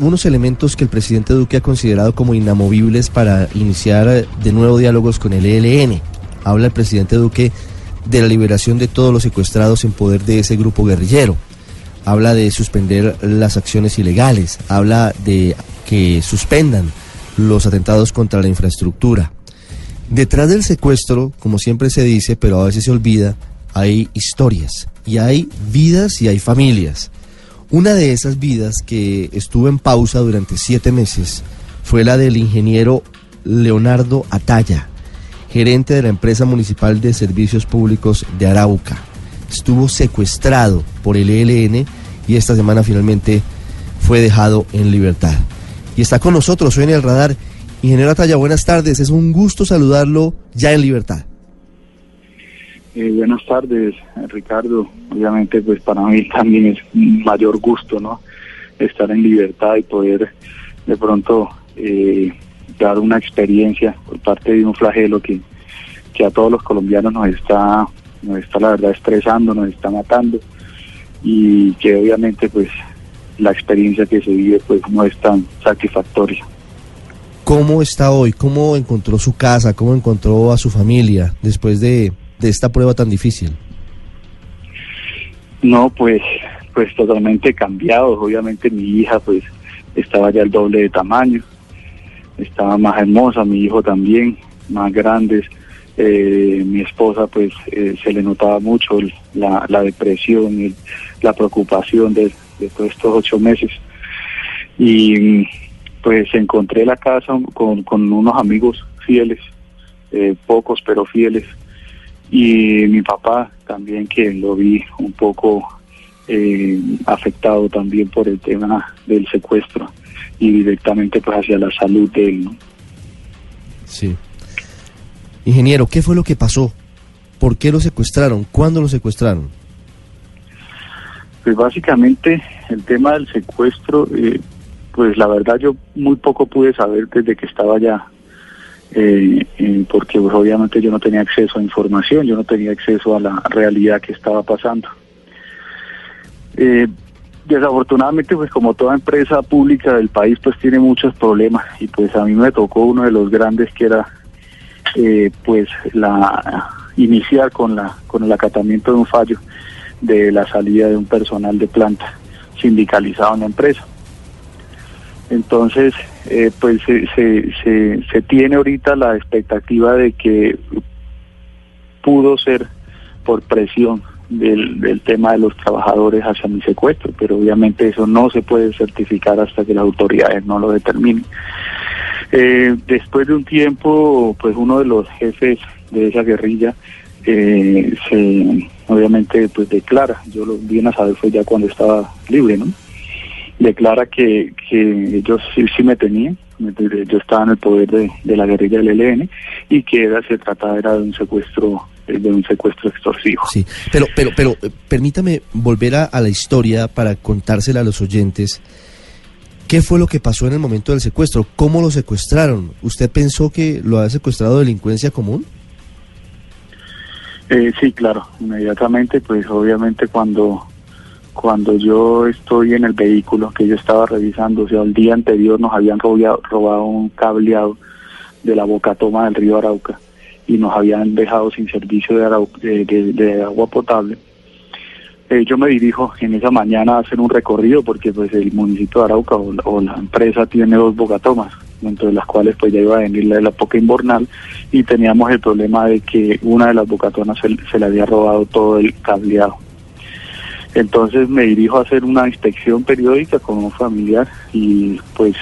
unos elementos que el presidente Duque ha considerado como inamovibles para iniciar eh, de nuevo diálogos con el ELN. Habla el presidente Duque de la liberación de todos los secuestrados en poder de ese grupo guerrillero. Habla de suspender las acciones ilegales. Habla de que suspendan los atentados contra la infraestructura. Detrás del secuestro, como siempre se dice, pero a veces se olvida, hay historias y hay vidas y hay familias. Una de esas vidas que estuvo en pausa durante siete meses fue la del ingeniero Leonardo Ataya, gerente de la empresa municipal de servicios públicos de Arauca. Estuvo secuestrado por el ELN y esta semana finalmente fue dejado en libertad. Y está con nosotros hoy en el radar. Ingeniero Ataya, buenas tardes. Es un gusto saludarlo ya en libertad. Eh, buenas tardes, Ricardo. Obviamente, pues para mí también es un mayor gusto, ¿no? Estar en libertad y poder de pronto eh, dar una experiencia por parte de un flagelo que, que a todos los colombianos nos está, nos está la verdad estresando, nos está matando y que obviamente pues la experiencia que se vive pues no es tan satisfactoria. ¿Cómo está hoy? ¿Cómo encontró su casa? ¿Cómo encontró a su familia después de, de esta prueba tan difícil? No, pues, pues totalmente cambiado. Obviamente mi hija pues estaba ya el doble de tamaño, estaba más hermosa, mi hijo también, más grandes. Eh, mi esposa pues eh, se le notaba mucho el- la, depresión, y la preocupación de, todos estos ocho meses. Y pues encontré la casa con, con unos amigos fieles, eh, pocos pero fieles, y mi papá también que lo vi un poco eh, afectado también por el tema del secuestro y directamente pues hacia la salud de él. ¿no? Sí. Ingeniero, ¿qué fue lo que pasó? ¿Por qué lo secuestraron? ¿Cuándo lo secuestraron? Pues básicamente el tema del secuestro, eh, pues la verdad yo muy poco pude saber desde que estaba allá, eh, porque pues, obviamente yo no tenía acceso a información, yo no tenía acceso a la realidad que estaba pasando. Eh, desafortunadamente, pues como toda empresa pública del país, pues tiene muchos problemas y pues a mí me tocó uno de los grandes que era, eh, pues la iniciar con la con el acatamiento de un fallo de la salida de un personal de planta sindicalizado en la empresa. Entonces, eh, pues se, se, se, se tiene ahorita la expectativa de que pudo ser por presión del, del tema de los trabajadores hacia mi secuestro, pero obviamente eso no se puede certificar hasta que las autoridades no lo determinen. Eh, después de un tiempo, pues uno de los jefes de esa guerrilla eh, se obviamente pues declara, yo lo vine a saber fue ya cuando estaba libre, ¿no? Declara que, que ellos sí, sí me tenían, yo estaba en el poder de, de la guerrilla del ELN y que era, se trataba era de un secuestro, eh, de un secuestro extorsivo. Sí, pero, pero, pero eh, permítame volver a, a la historia para contársela a los oyentes. ¿Qué fue lo que pasó en el momento del secuestro? ¿Cómo lo secuestraron? ¿Usted pensó que lo había secuestrado delincuencia común? Eh, sí, claro, inmediatamente, pues obviamente cuando cuando yo estoy en el vehículo que yo estaba revisando, o sea, el día anterior nos habían robado, un cableado de la boca toma del río Arauca y nos habían dejado sin servicio de, arau- de, agua potable. Eh, yo me dirijo en esa mañana a hacer un recorrido porque pues el municipio de Arauca o, o la empresa tiene dos bocatomas, dentro de las cuales pues ya iba a venir la de la poca invernal y teníamos el problema de que una de las bocatonas se, se le había robado todo el cableado. Entonces me dirijo a hacer una inspección periódica con un familiar y pues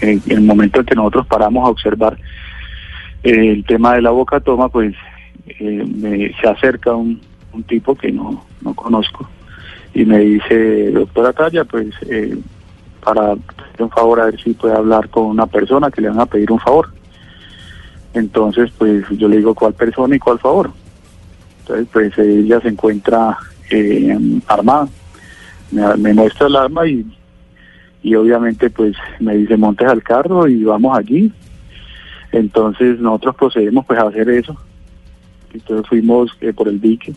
en el momento en que nosotros paramos a observar eh, el tema de la boca toma, pues eh, me, se acerca un, un tipo que no, no conozco y me dice, doctora Talla, pues eh, para pedir un favor a ver si puede hablar con una persona que le van a pedir un favor. Entonces, pues yo le digo cuál persona y cuál favor. Entonces, pues ella se encuentra eh, armada. Me, muestra el arma y, y obviamente pues me dice montes al carro y vamos allí. Entonces nosotros procedemos pues a hacer eso. Entonces fuimos eh, por el dique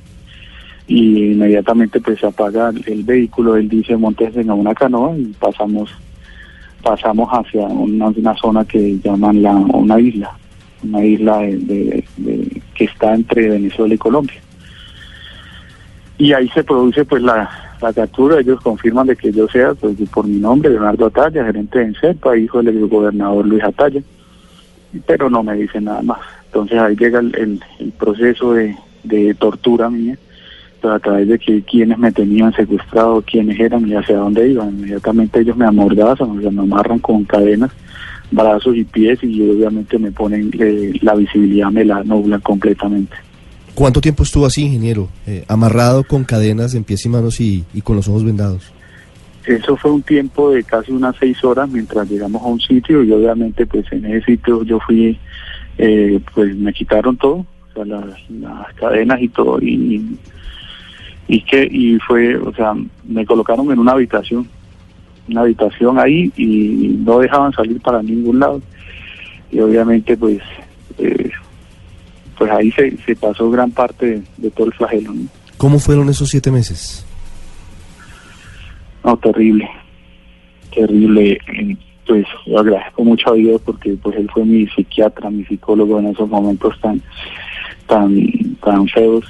y inmediatamente pues se apaga el, vehículo, él dice montes en una canoa y pasamos pasamos hacia una, zona que llaman la una isla, una isla de- que está entre Venezuela y Colombia. Y ahí se produce pues la, la captura, ellos confirman de que yo sea pues por mi nombre, Leonardo Atalla, gerente de ENSEPA, hijo del gobernador Luis Atalla, pero no me dicen nada más. Entonces ahí llega el, el- el proceso de, de tortura mía, pues, a través de que quienes me tenían secuestrado, quiénes eran y hacia dónde iban. Inmediatamente ellos me amordazan, o sea, me amarran con cadenas, brazos y pies y obviamente me ponen eh, la visibilidad, me la nublan completamente. ¿Cuánto tiempo estuvo así, ingeniero? Eh, amarrado con cadenas en pies y manos y, y con los ojos vendados. Eso fue un tiempo de casi unas seis horas mientras llegamos a un sitio y obviamente pues en ese sitio yo fui, eh, pues me quitaron todo, o sea, las, cadenas y todo y, y que y fue, o sea, me colocaron en una habitación, una habitación ahí y no dejaban salir para ningún lado y obviamente pues eh, pues ahí se, se pasó gran parte de, de todo el flagelo. ¿no? ¿Cómo fueron esos siete meses? No, terrible, terrible. Eh, Pues yo agradezco mucho a Dios porque pues él fue mi psiquiatra, mi psicólogo en esos momentos tan, tan, tan feos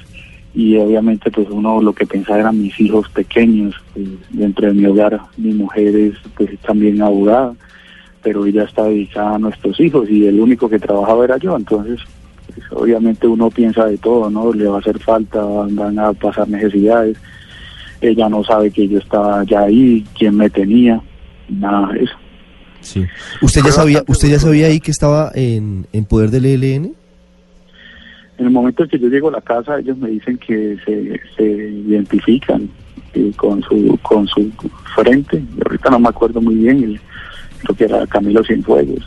y obviamente pues uno lo que pensaba eran mis hijos pequeños pues, dentro de mi hogar, mi mujer es pues también abogada, pero ella está dedicada a nuestros hijos y el único que trabajaba era yo, entonces obviamente uno piensa de todo, ¿no? Le va a hacer falta, van a pasar necesidades ella no sabe que yo estaba ya ahí, quién me tenía, nada de eso. Sí. ¿Usted ya sabía, usted ya sabía ahí que estaba en, en poder del ELN? En el momento en que yo llego a la casa, ellos me dicen que se, se identifican eh, con su con su frente, ahorita no me acuerdo muy bien, el- creo que era Camilo Cienfuegos.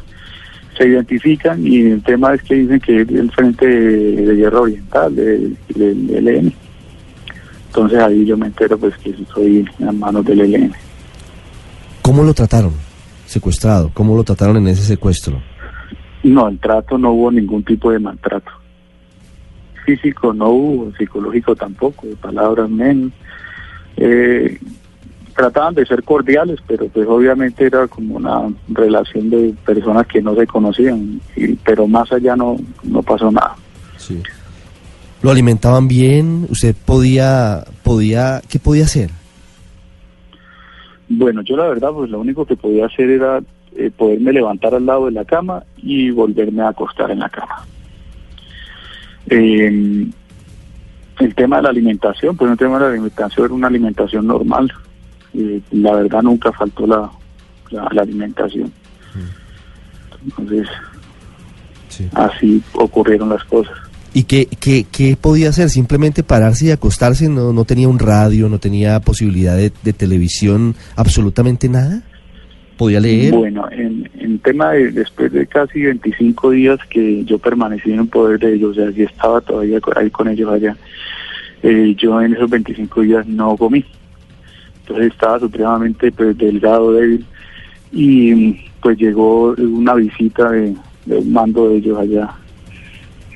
Se identifican y el tema es que dicen que es el Frente de, Guerra Oriental, del del ELN. Entonces ahí yo me entero pues que estoy en manos del ELN. ¿Cómo lo trataron? Secuestrado. ¿Cómo lo trataron en ese secuestro? No, el trato no hubo ningún tipo de maltrato. Físico no hubo, psicológico tampoco, de palabras menos. Eh, trataban de ser cordiales, pero pues obviamente era como una relación de personas que no se conocían, y- pero más allá no, no pasó nada. Sí. ¿Lo alimentaban bien? ¿Usted podía, podía, qué podía hacer? Bueno, yo la verdad, pues lo único que podía hacer era eh, poderme levantar al lado de la cama y volverme a acostar en la cama. Eh, el tema de la alimentación, pues el tema de la alimentación era una alimentación normal. Eh, la verdad nunca faltó la, la, la alimentación. Entonces, Sí. así ocurrieron las cosas. ¿Y qué, qué, qué podía hacer? ¿Simplemente pararse y acostarse? ¿No, no tenía un radio? ¿No tenía posibilidad de, de televisión? ¿Absolutamente nada? ¿Podía leer? Bueno, en, en tema de después de casi 25 días que yo permanecí en el poder de ellos, o sea, yo estaba todavía ahí con ellos allá, eh, yo en esos 25 días no comí. Entonces estaba supremamente pues, delgado, débil, y pues llegó una visita de, un mando de ellos allá,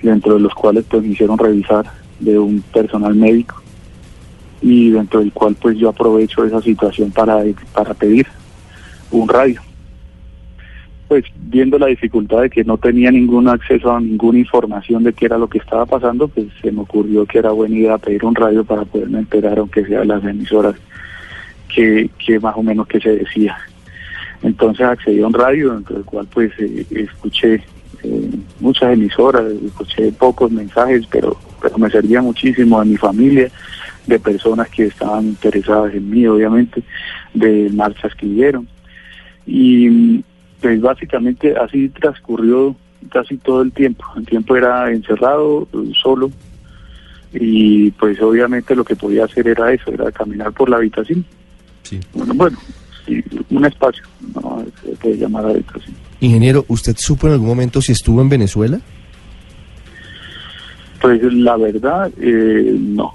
dentro de los cuales pues me hicieron revisar de un personal médico, y dentro del cual pues yo aprovecho esa situación para, pedir un radio. Pues viendo la dificultad de que no tenía ningún acceso a ninguna información de qué era lo que estaba pasando, pues se me ocurrió que era buena idea pedir un radio para poderme enterar, aunque sea las emisoras, que, que más o menos que se decía. Entonces accedí a un radio, dentro del cual pues eh, escuché eh, muchas emisoras, escuché pocos mensajes, pero, pero me servía muchísimo de mi familia, de personas que estaban interesadas en mí, obviamente, de marchas que hubieron. Y pues básicamente así transcurrió casi todo el tiempo. El tiempo era encerrado, solo, y pues obviamente lo que podía hacer era eso, era caminar por la habitación. Sí. Bueno, sí, un espacio, no se puede llamar habitación. Ingeniero, ¿usted supo en algún momento si estuvo en Venezuela? Pues la verdad, eh, no.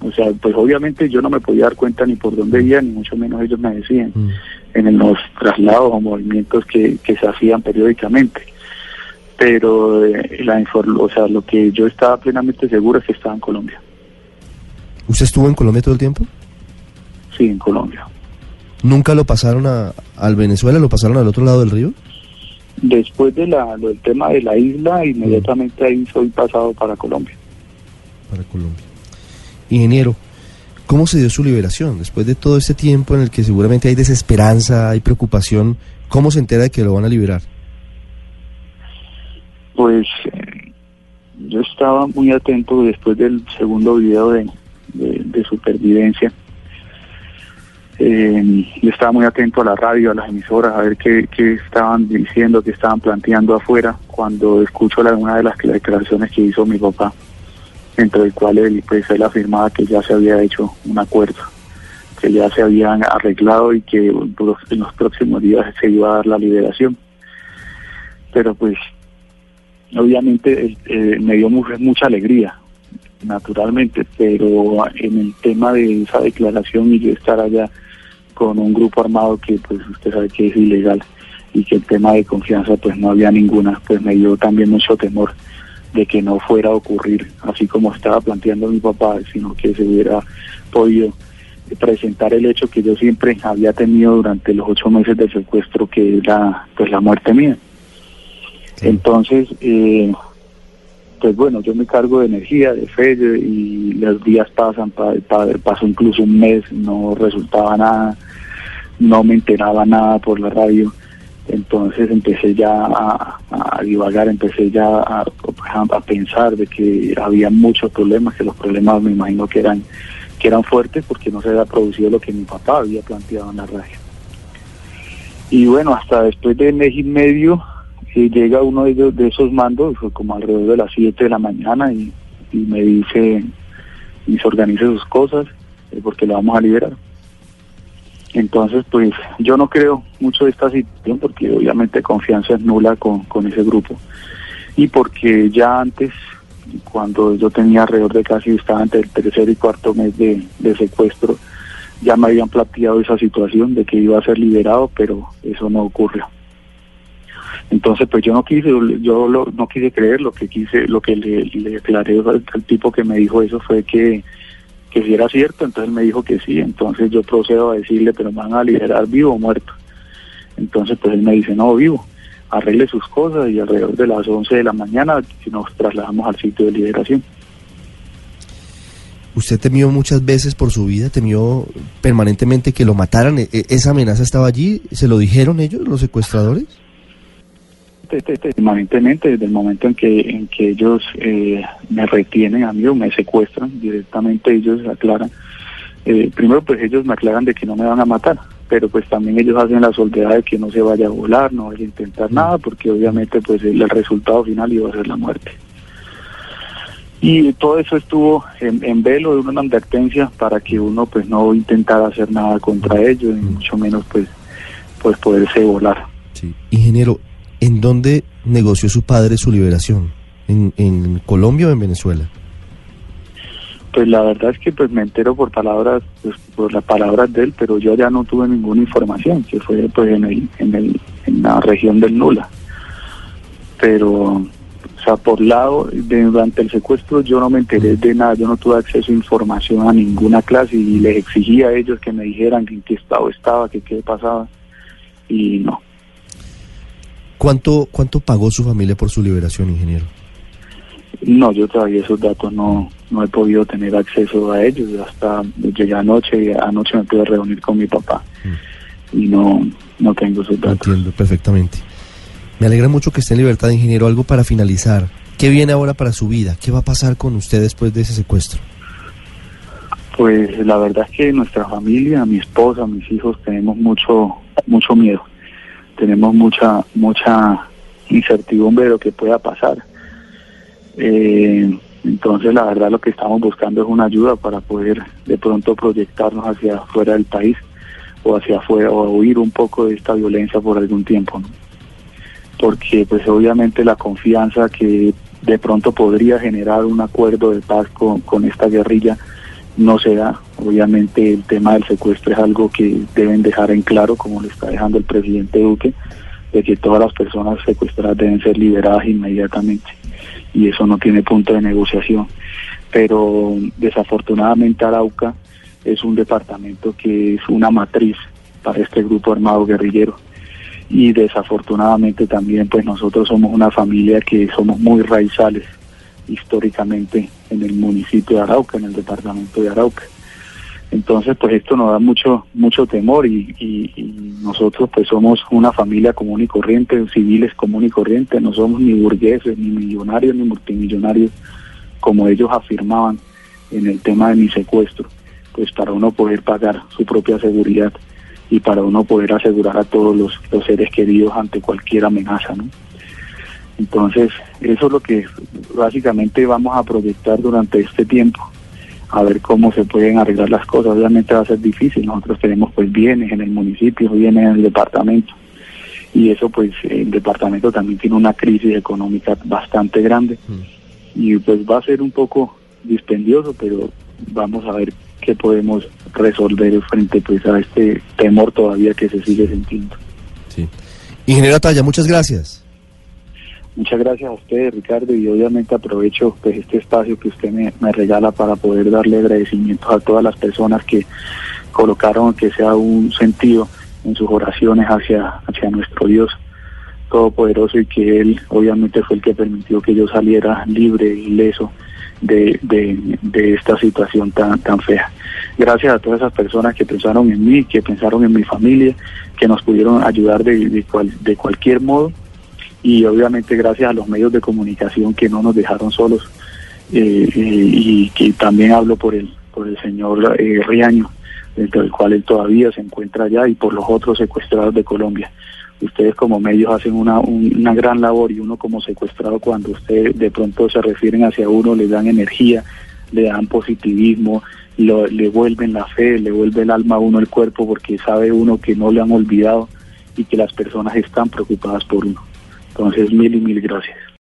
O sea, pues obviamente yo no me podía dar cuenta ni por dónde iba, ni mucho menos ellos me decían Mm. en los traslados o movimientos que, que se hacían periódicamente. Pero eh, la o sea, lo que yo estaba plenamente seguro es que estaba en Colombia. ¿Usted estuvo en Colombia todo el tiempo? Sí, en Colombia. ¿Nunca lo pasaron a, al Venezuela? ¿Lo pasaron al otro lado del río? Después de la, del tema de la isla, inmediatamente ahí soy pasado para Colombia. Para Colombia. Ingeniero, ¿cómo se dio su liberación? Después de todo este tiempo en el que seguramente hay desesperanza, hay preocupación, ¿cómo se entera de que lo van a liberar? Pues eh, yo estaba muy atento después del segundo video de, de- de supervivencia. Eh, yo estaba muy atento a la radio, a las emisoras, a ver qué, qué estaban diciendo, qué estaban planteando afuera, cuando escucho la, una de las declaraciones que hizo mi papá, entre el cual él, pues, él afirmaba que ya se había hecho un acuerdo, que ya se habían arreglado y que en los próximos días se iba a dar la liberación. Pero pues obviamente eh, me dio mu- mucha alegría, naturalmente, pero en el tema de esa declaración y yo estar allá con un grupo armado que pues usted sabe que es ilegal y que el tema de confianza pues no había ninguna, pues me dio también mucho temor de que no fuera a ocurrir así como estaba planteando mi papá, sino que se hubiera podido presentar el hecho que yo siempre había tenido durante los ocho meses de secuestro, que era pues la muerte mía. Entonces, eh, pues bueno, yo me cargo de energía, de fe, y los días pasan, pa- pa- pasó incluso un mes, no resultaba nada, no me enteraba nada por la radio. Entonces empecé ya a, divagar, empecé ya a, pensar de que había muchos problemas, que los problemas me imagino que eran que eran fuertes porque no se había producido lo que mi papá había planteado en la radio. Y bueno, hasta después de mes y medio eh, llega uno de, de esos mandos, fue como alrededor de las 7 de la mañana, y, y me dice, y se organice sus cosas, eh, porque lo vamos a liberar. Entonces, pues yo no creo mucho de esta situación, porque obviamente confianza es nula con, con ese grupo. Y porque ya antes, cuando yo tenía alrededor de casi, estaba entre el tercer y cuarto mes de, secuestro, ya me habían planteado esa situación de que iba a ser liberado, pero eso no ocurrió. Entonces, pues yo no quise, yo lo- no quise creer, lo que quise, lo que le, le declaré al, al tipo que me dijo eso fue que, que si era cierto, entonces él me dijo que sí, entonces yo procedo a decirle, pero me van a liberar vivo o muerto. Entonces, pues él me dice, no, vivo, arregle sus cosas y alrededor de las 11 de la mañana nos trasladamos al sitio de liberación. ¿Usted temió muchas veces por su vida? ¿Temió permanentemente que lo mataran? ¿E- e- ¿Esa amenaza estaba allí? ¿Se lo dijeron ellos, los secuestradores? Permanentemente desde el momento en que en que ellos eh, me retienen a mí o me secuestran directamente ellos aclaran eh, primero pues ellos me aclaran de que no me van a matar pero pues también ellos hacen la solvedad de que no se vaya a volar no vaya a intentar nada porque obviamente pues el, resultado final iba a ser la muerte y todo eso estuvo en, en velo de una advertencia para que uno pues no intentara hacer nada contra ellos y mucho menos pues pues poderse volar Sí. Ingeniero, ¿en dónde negoció su padre su liberación? ¿En, Colombia o en Venezuela? Pues la verdad es que pues me entero por palabras, pues, por las palabras de él, pero yo ya no tuve ninguna información, que fue pues en el, en el, en la región del Nula. Pero, o sea, por lado, durante el secuestro yo no me enteré de nada, yo no tuve acceso a información a ninguna clase y les exigía a ellos que me dijeran en qué estado estaba, que qué pasaba, y no. ¿Cuánto, ¿Cuánto pagó su familia por su liberación, ingeniero? No, yo todavía esos datos no, no he podido tener acceso a ellos. Hasta llegué anoche y anoche me pude reunir con mi papá y no, no tengo esos datos. entiendo perfectamente. Me alegra mucho que esté en libertad, ingeniero. Algo para finalizar. ¿Qué viene ahora para su vida? ¿Qué va a pasar con usted después de ese secuestro? Pues la verdad es que nuestra familia, mi esposa, mis hijos, tenemos mucho, mucho miedo. Tenemos mucha, mucha incertidumbre de lo que pueda pasar. Eh, Entonces, la verdad, lo que estamos buscando es una ayuda para poder de pronto proyectarnos hacia afuera del país o hacia afuera o huir un poco de esta violencia por algún tiempo. Porque, pues, obviamente, la confianza que de pronto podría generar un acuerdo de paz con, con esta guerrilla no se da. Obviamente, el tema del secuestro es algo que deben dejar en claro, como lo está dejando el presidente Duque, de que todas las personas secuestradas deben ser liberadas inmediatamente y eso no tiene punto de negociación. Pero desafortunadamente Arauca es un departamento que es una matriz para este grupo armado guerrillero y desafortunadamente también pues nosotros somos una familia que somos muy raizales históricamente en el municipio de Arauca, en el departamento de Arauca. Entonces, pues esto nos da mucho mucho temor y, nosotros pues somos una familia común y corriente, civiles común y corriente, no somos ni burgueses, ni millonarios, ni multimillonarios, como ellos afirmaban en el tema de mi secuestro, pues para uno poder pagar su propia seguridad y para uno poder asegurar a todos los, los seres queridos ante cualquier amenaza, ¿no? Entonces, eso es lo que básicamente vamos a proyectar durante este tiempo a ver cómo se pueden arreglar las cosas. Obviamente va a ser difícil, nosotros tenemos pues bienes en el municipio, bienes en el departamento y eso pues el departamento también tiene una crisis económica bastante grande mm. y pues va a ser un poco dispendioso, pero vamos a ver qué podemos resolver frente pues a este temor todavía que se sigue sintiendo. Sí. Ingeniero Talla, muchas gracias. Muchas gracias a ustedes, Ricardo, y obviamente aprovecho pues este espacio que usted me, me, regala para poder darle agradecimientos a todas las personas que colocaron que sea un sentido en sus oraciones hacia, hacia nuestro Dios Todopoderoso y que Él obviamente fue el que permitió que yo saliera libre, ileso de, de, de esta situación tan, tan fea. Gracias a todas esas personas que pensaron en mí, que pensaron en mi familia, que nos pudieron ayudar de, de, cual, de cualquier modo y obviamente gracias a los medios de comunicación que no nos dejaron solos eh, eh, y que también hablo por el por el señor eh, Riaño dentro del cual él todavía se encuentra allá y por los otros secuestrados de Colombia. Ustedes como medios hacen una, una gran labor y uno como secuestrado cuando ustedes de pronto se refieren hacia uno le dan energía le dan positivismo lo, le vuelven la fe le vuelve el alma a uno el cuerpo porque sabe uno que no le han olvidado y que las personas están preocupadas por uno entonces, mil y mil gracias.